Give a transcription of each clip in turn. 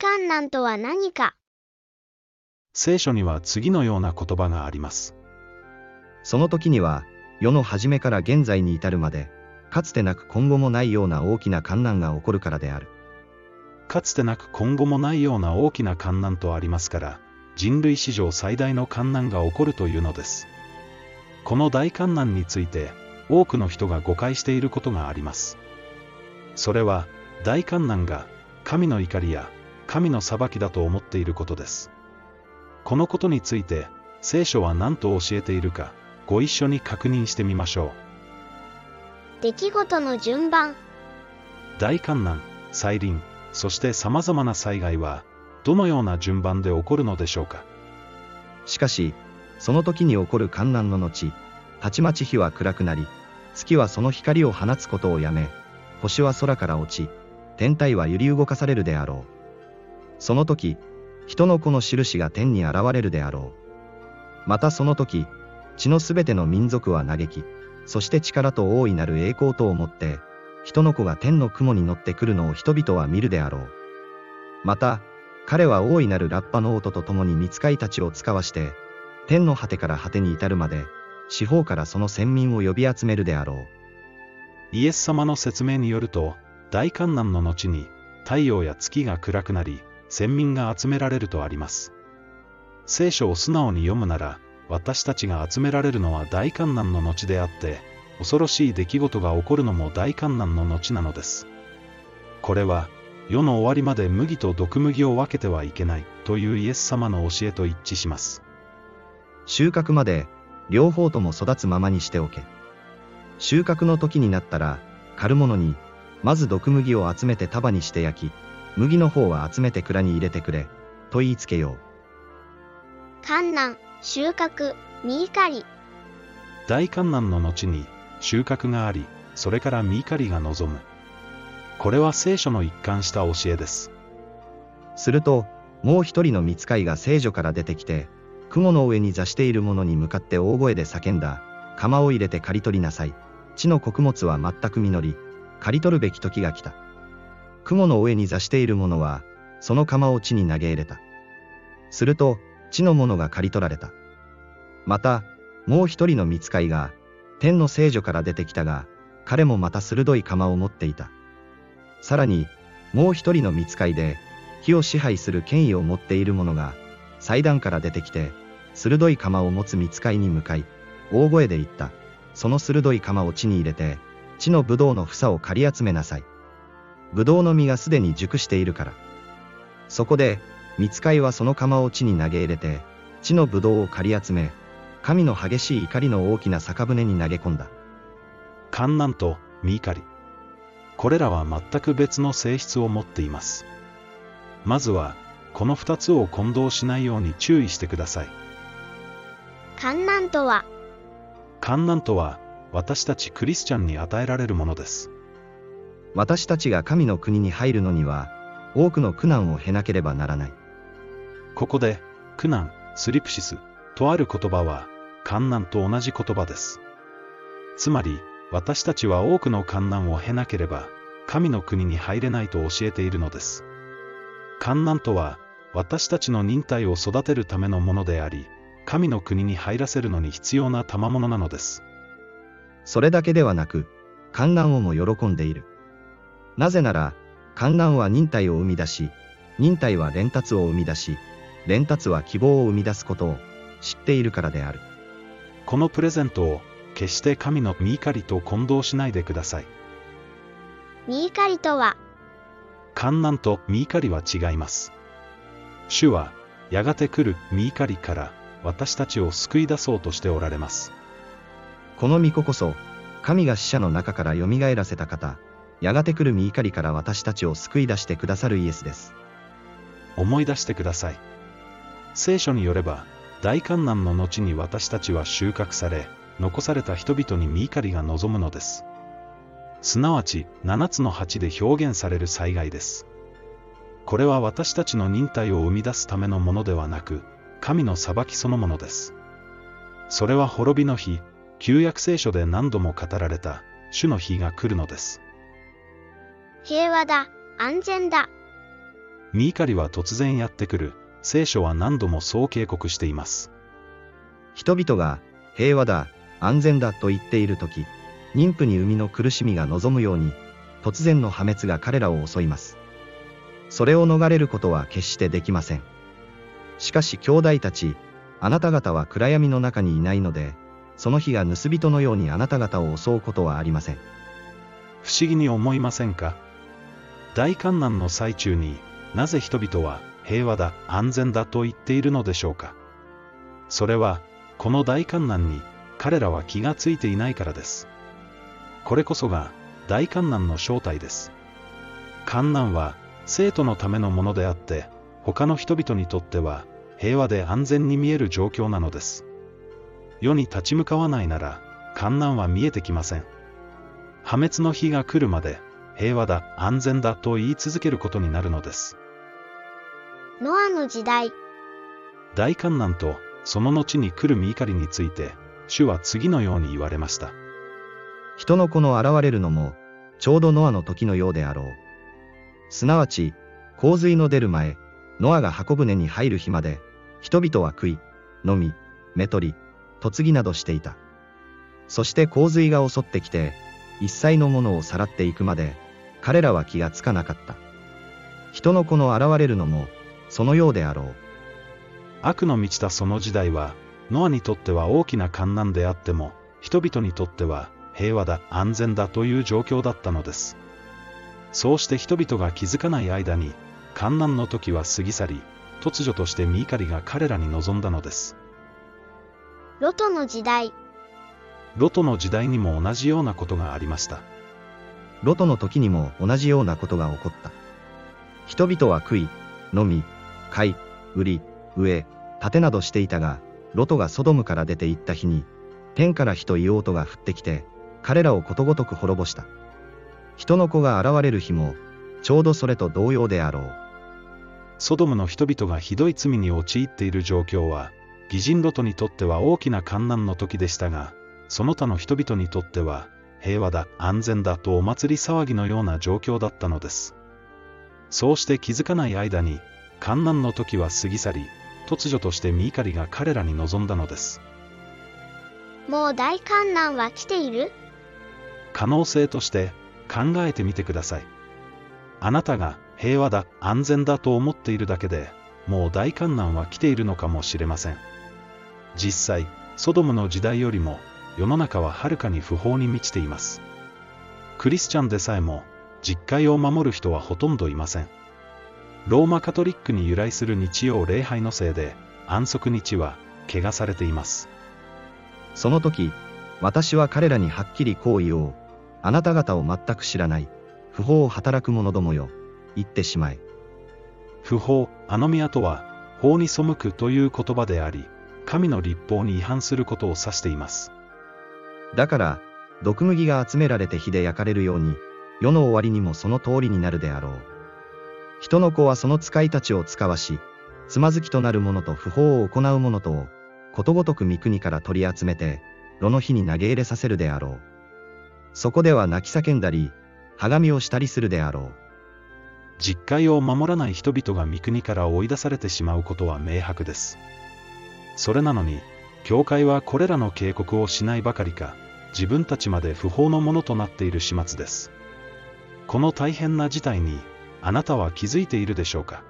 観難とは何か聖書には次のような言葉があります。その時には、世の初めから現在に至るまで、かつてなく今後もないような大きな観難が起こるからである。かつてなく今後もないような大きな観難とありますから、人類史上最大の観難が起こるというのです。この大観難について、多くの人が誤解していることがあります。それは、大観難が、神の怒りや、神の裁きだと思っていることです。このことについて、聖書は何と教えているか、ご一緒に確認してみましょう。出来事の順番大観難、再臨、そして様々な災害は、どのような順番で起こるのでしょうか。しかし、その時に起こる観難の後、たちまち日は暗くなり、月はその光を放つことをやめ、星は空から落ち、天体は揺り動かされるであろう。その時、人の子の印が天に現れるであろう。またその時、地のすべての民族は嘆き、そして力と大いなる栄光とをもって、人の子が天の雲に乗ってくるのを人々は見るであろう。また、彼は大いなるラッパの音と共に見つかいたちを使わして、天の果てから果てに至るまで、四方からその先民を呼び集めるであろう。イエス様の説明によると、大観難の後に、太陽や月が暗くなり、先民が集められるとあります。聖書を素直に読むなら、私たちが集められるのは大観難の後であって、恐ろしい出来事が起こるのも大観難の後なのです。これは、世の終わりまで麦と毒麦を分けてはいけないというイエス様の教えと一致します。収穫まで、両方とも育つままにしておけ。収穫の時になったら、狩る者に、まず毒麦を集めて束にして焼き、麦の方は集めて蔵に入れてくれ、と言いつけよう。観難収穫実狩り大観難の後に収穫があり、それから実狩りが望む。これは聖書の一貫した教えです。すると、もう一人の見つかいが聖女から出てきて、雲の上に座している者に向かって大声で叫んだ。釜を入れて刈り取りなさい。地の穀物は全く実り、刈り取るべき時が来た。雲の上に座している者は、その釜を地に投げ入れた。すると、地の者が刈り取られた。また、もう一人の見つかいが、天の聖女から出てきたが、彼もまた鋭い釜を持っていた。さらに、もう一人の見つかいで、火を支配する権威を持っている者が、祭壇から出てきて、鋭い釜を持つ見つかいに向かい、大声で言った。その鋭い釜を地に入れて、地の葡萄の房を刈り集めなさい。葡萄の実がすでに熟しているから。そこで、見つかいはその釜を地に投げ入れて、地の葡萄を刈り集め、神の激しい怒りの大きな酒舟に投げ込んだ。観難と実狩り。これらは全く別の性質を持っています。まずは、この二つを混同しないように注意してください。観難とは？観難とは、私たちクリスチャンに与えられるものです。私たちが神の国に入るのには、多くの苦難を経なければならない。ここで、苦難、スリプシス、とある言葉は、観難と同じ言葉です。つまり、私たちは多くの観難を経なければ、神の国に入れないと教えているのです。観難とは、私たちの忍耐を育てるためのものであり、神の国に入らせるのに必要な賜物なのです。それだけではなく、観難をも喜んでいる。なぜなら、観難は忍耐を生み出し、忍耐は連達を生み出し、連達は希望を生み出すことを知っているからである。このプレゼントを、決して神の見怒りと混同しないでください。実狩りとは？観難と見怒りは違います。主は、やがて来る見怒りから、私たちを救い出そうとしておられます。この御子こそ、神が死者の中から蘇らせた方、やがて来る御怒りから私たちを救い出してくださるイエスです。思い出してください。聖書によれば、大観難の後に私たちは収穫され、残された人々に見怒りが望むのです。すなわち、七つの鉢で表現される災害です。これは私たちの忍耐を生み出すためのものではなく、神の裁きそのものです。それは滅びの日、旧約聖書で何度も語られた、主の日が来るのです。平和だ安全だミーカリは突然やってくる、聖書は何度もそう警告しています。人々が平和だ、安全だと言っている時、妊婦に生みの苦しみが望むように、突然の破滅が彼らを襲います。それを逃れることは決してできません。しかし兄弟たち、あなた方は暗闇の中にいないので、その日が盗人のようにあなた方を襲うことはありません。不思議に思いませんか？大観難の最中になぜ人々は平和だ安全だと言っているのでしょうか？それはこの大観難に彼らは気がついていないからです。これこそが大観難の正体です。観難は生徒のためのものであって他の人々にとっては平和で安全に見える状況なのです。世に立ち向かわないなら観難は見えてきません。破滅の日が来るまで平和だ安全だと言い続けることになるのですノアの時代、大観難とその後に来る見怒りについて主は次のように言われました人の子の現れるのも、ちょうどノアの時のようであろう。すなわち、洪水の出る前、ノアが箱舟に入る日まで、人々は食い、飲み、目取り、嫁ぎなどしていた。そして洪水が襲ってきて、一切のものをさらっていくまで、彼らは気がつかなかった。人の子の現れるのも、そのようであろう。悪の満ちたその時代はノアにとっては大きな観難であっても人々にとっては平和だ安全だという状況だったのですそうして人々が気づかない間に観難の時は過ぎ去り突如として見怒りが彼らに望んだのですロトの時代、ロトの時代にも同じようなことがありましたロトの時にも同じようなことが起こった。人々は食い、飲み、買い、売り、植え、建てなどしていたが、ロトがソドムから出て行った日に、天から火と硫黄とが降ってきて、彼らをことごとく滅ぼした。人の子が現れる日も、ちょうどそれと同様であろう。ソドムの人々がひどい罪に陥っている状況は義人ロトにとっては大きな観難の時でしたがその他の人々にとっては平和だ安全だとお祭り騒ぎのような状況だったのです。そうして気づかない間に観難の時は過ぎ去り突如として見怒りが彼らに望んだのです。もう大観難は来ている？可能性として考えてみてください。あなたが平和だ安全だと思っているだけでもう大観難は来ているのかもしれません。実際ソドムの時代よりも世の中ははるかに不法に満ちていますクリスチャンでさえも実戒を守る人はほとんどいませんローマカトリックに由来する日曜礼拝のせいで安息日は汚されていますその時、私は彼らにはっきりこう言おう。あなた方を全く知らない。不法を働く者どもよ。言ってしまえ。不法アノミアとは法に背くという言葉であり神の立法に違反することを指していますだから、毒麦が集められて火で焼かれるように、世の終わりにもその通りになるであろう。人の子はその使いたちを使わし、つまずきとなる者と不法を行う者とを、ことごとく御国から取り集めて、炉の火に投げ入れさせるであろう。そこでは泣き叫んだり、はがみをしたりするであろう。実戒を守らない人々が御国から追い出されてしまうことは明白ですそれなのに教会はこれらの警告をしないばかりか自分たちまで不法のものとなっている始末です。この大変な事態にあなたは気づいているでしょうか？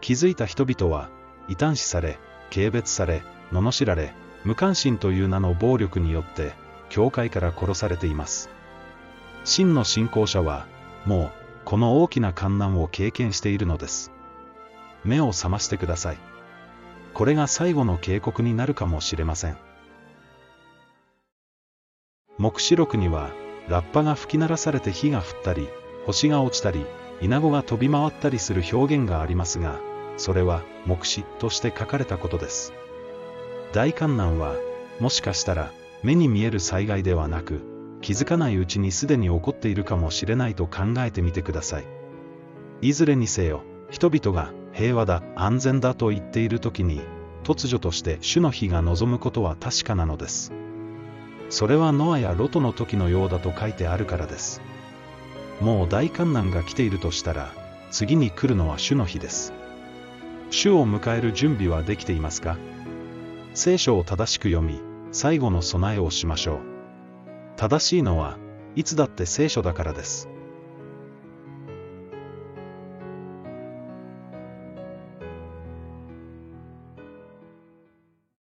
気づいた人々は異端視され軽蔑され罵られ無関心という名の暴力によって教会から殺されています。真の信仰者はもうこの大きな観難を経験しているのです。目を覚ましてください。これが最後の警告になるかもしれません。黙示録にはラッパが吹き鳴らされて火が降ったり星が落ちたりイナゴが飛び回ったりする表現がありますがそれは黙示として書かれたことです。大観難はもしかしたら目に見える災害ではなく気づかないうちにすでに起こっているかもしれないと考えてみてください。いずれにせよ人々が平和だ安全だと言っている時に突如として主の日が望むことは確かなのです。それはノアやロトの時のようだと書いてあるからですもう大観難が来ているとしたら次に来るのは主の日です。主を迎える準備はできていますか？聖書を正しく読み、最後の備えをしましょう。正しいのは、いつだって聖書だからです。